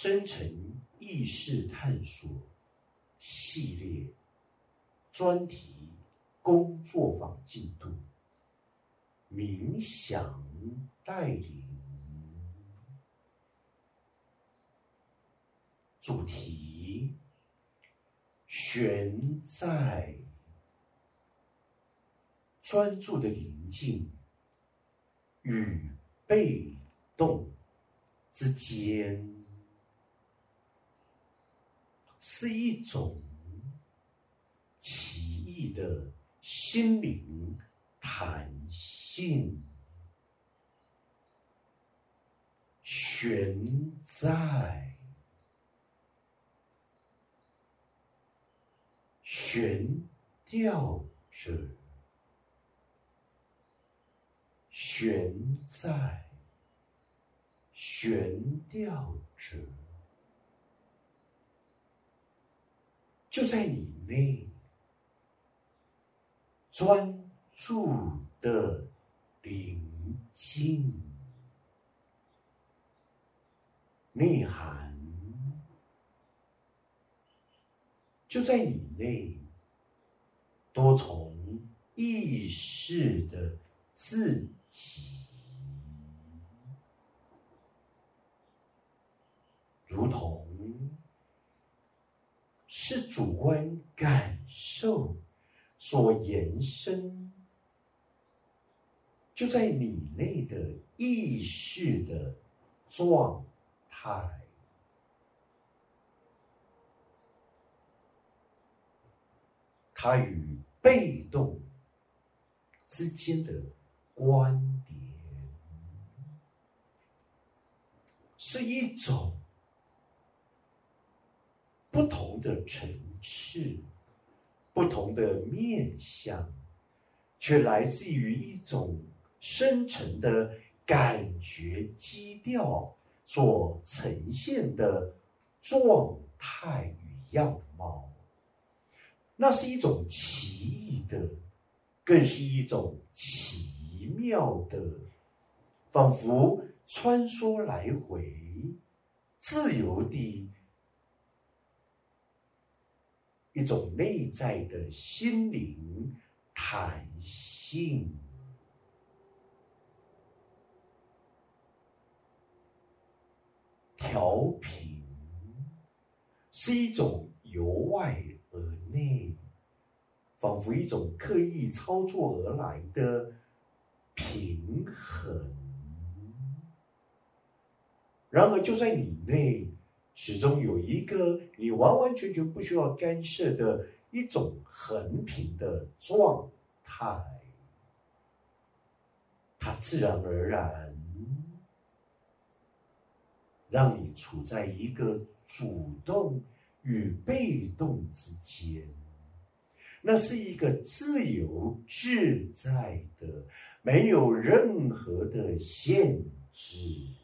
深层意识探索系列专题工作坊进度，冥想带领主题悬在专注的宁静与被动之间。是一种奇异的心灵弹性，悬在悬吊着，悬在悬吊着。就在你内专注的宁静内涵，就在你内多重意识的自己，如同。是主观感受所延伸，就在你内的意识的状态，它与被动之间的关联，是一种。不同的层是，不同的面相，却来自于一种深层的感觉基调所呈现的状态与样貌。那是一种奇异的，更是一种奇妙的，仿佛穿梭来回，自由地。一种内在的心灵弹性调频，是一种由外而内，仿佛一种刻意操作而来的平衡。然而，就在你内。始终有一个你完完全全不需要干涉的一种横平的状态，它自然而然让你处在一个主动与被动之间，那是一个自由自在的，没有任何的限制。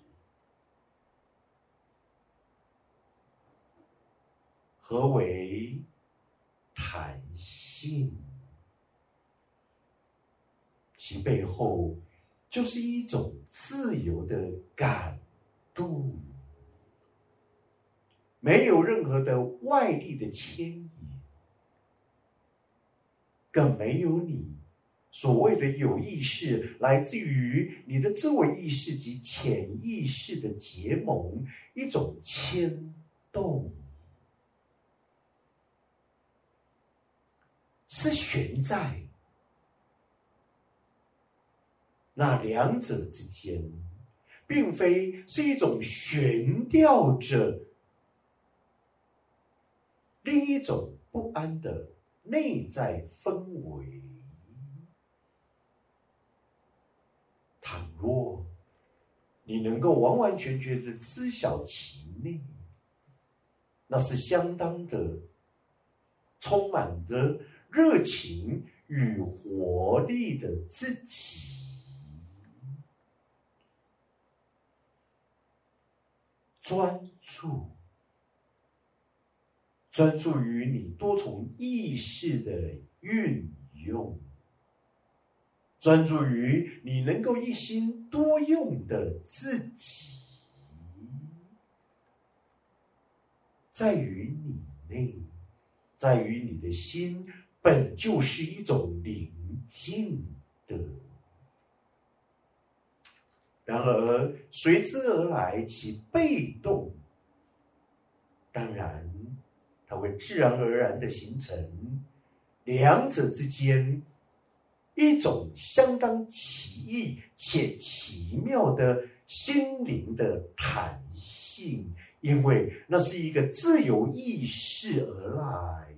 何为弹性？其背后就是一种自由的感度，没有任何的外力的牵引，更没有你所谓的有意识，来自于你的自我意识及潜意识的结盟，一种牵动。是悬在那两者之间，并非是一种悬吊着另一种不安的内在氛围。倘若你能够完完全全的知晓其内，那是相当的充满着。热情与活力的自己，专注，专注于你多重意识的运用，专注于你能够一心多用的自己，在于你内，在于你的心本就是一种宁静的。然而随之而来其被动，当然它会自然而然的形成两者之间一种相当奇异且奇妙的心灵的弹性，因为那是一个自由意识而来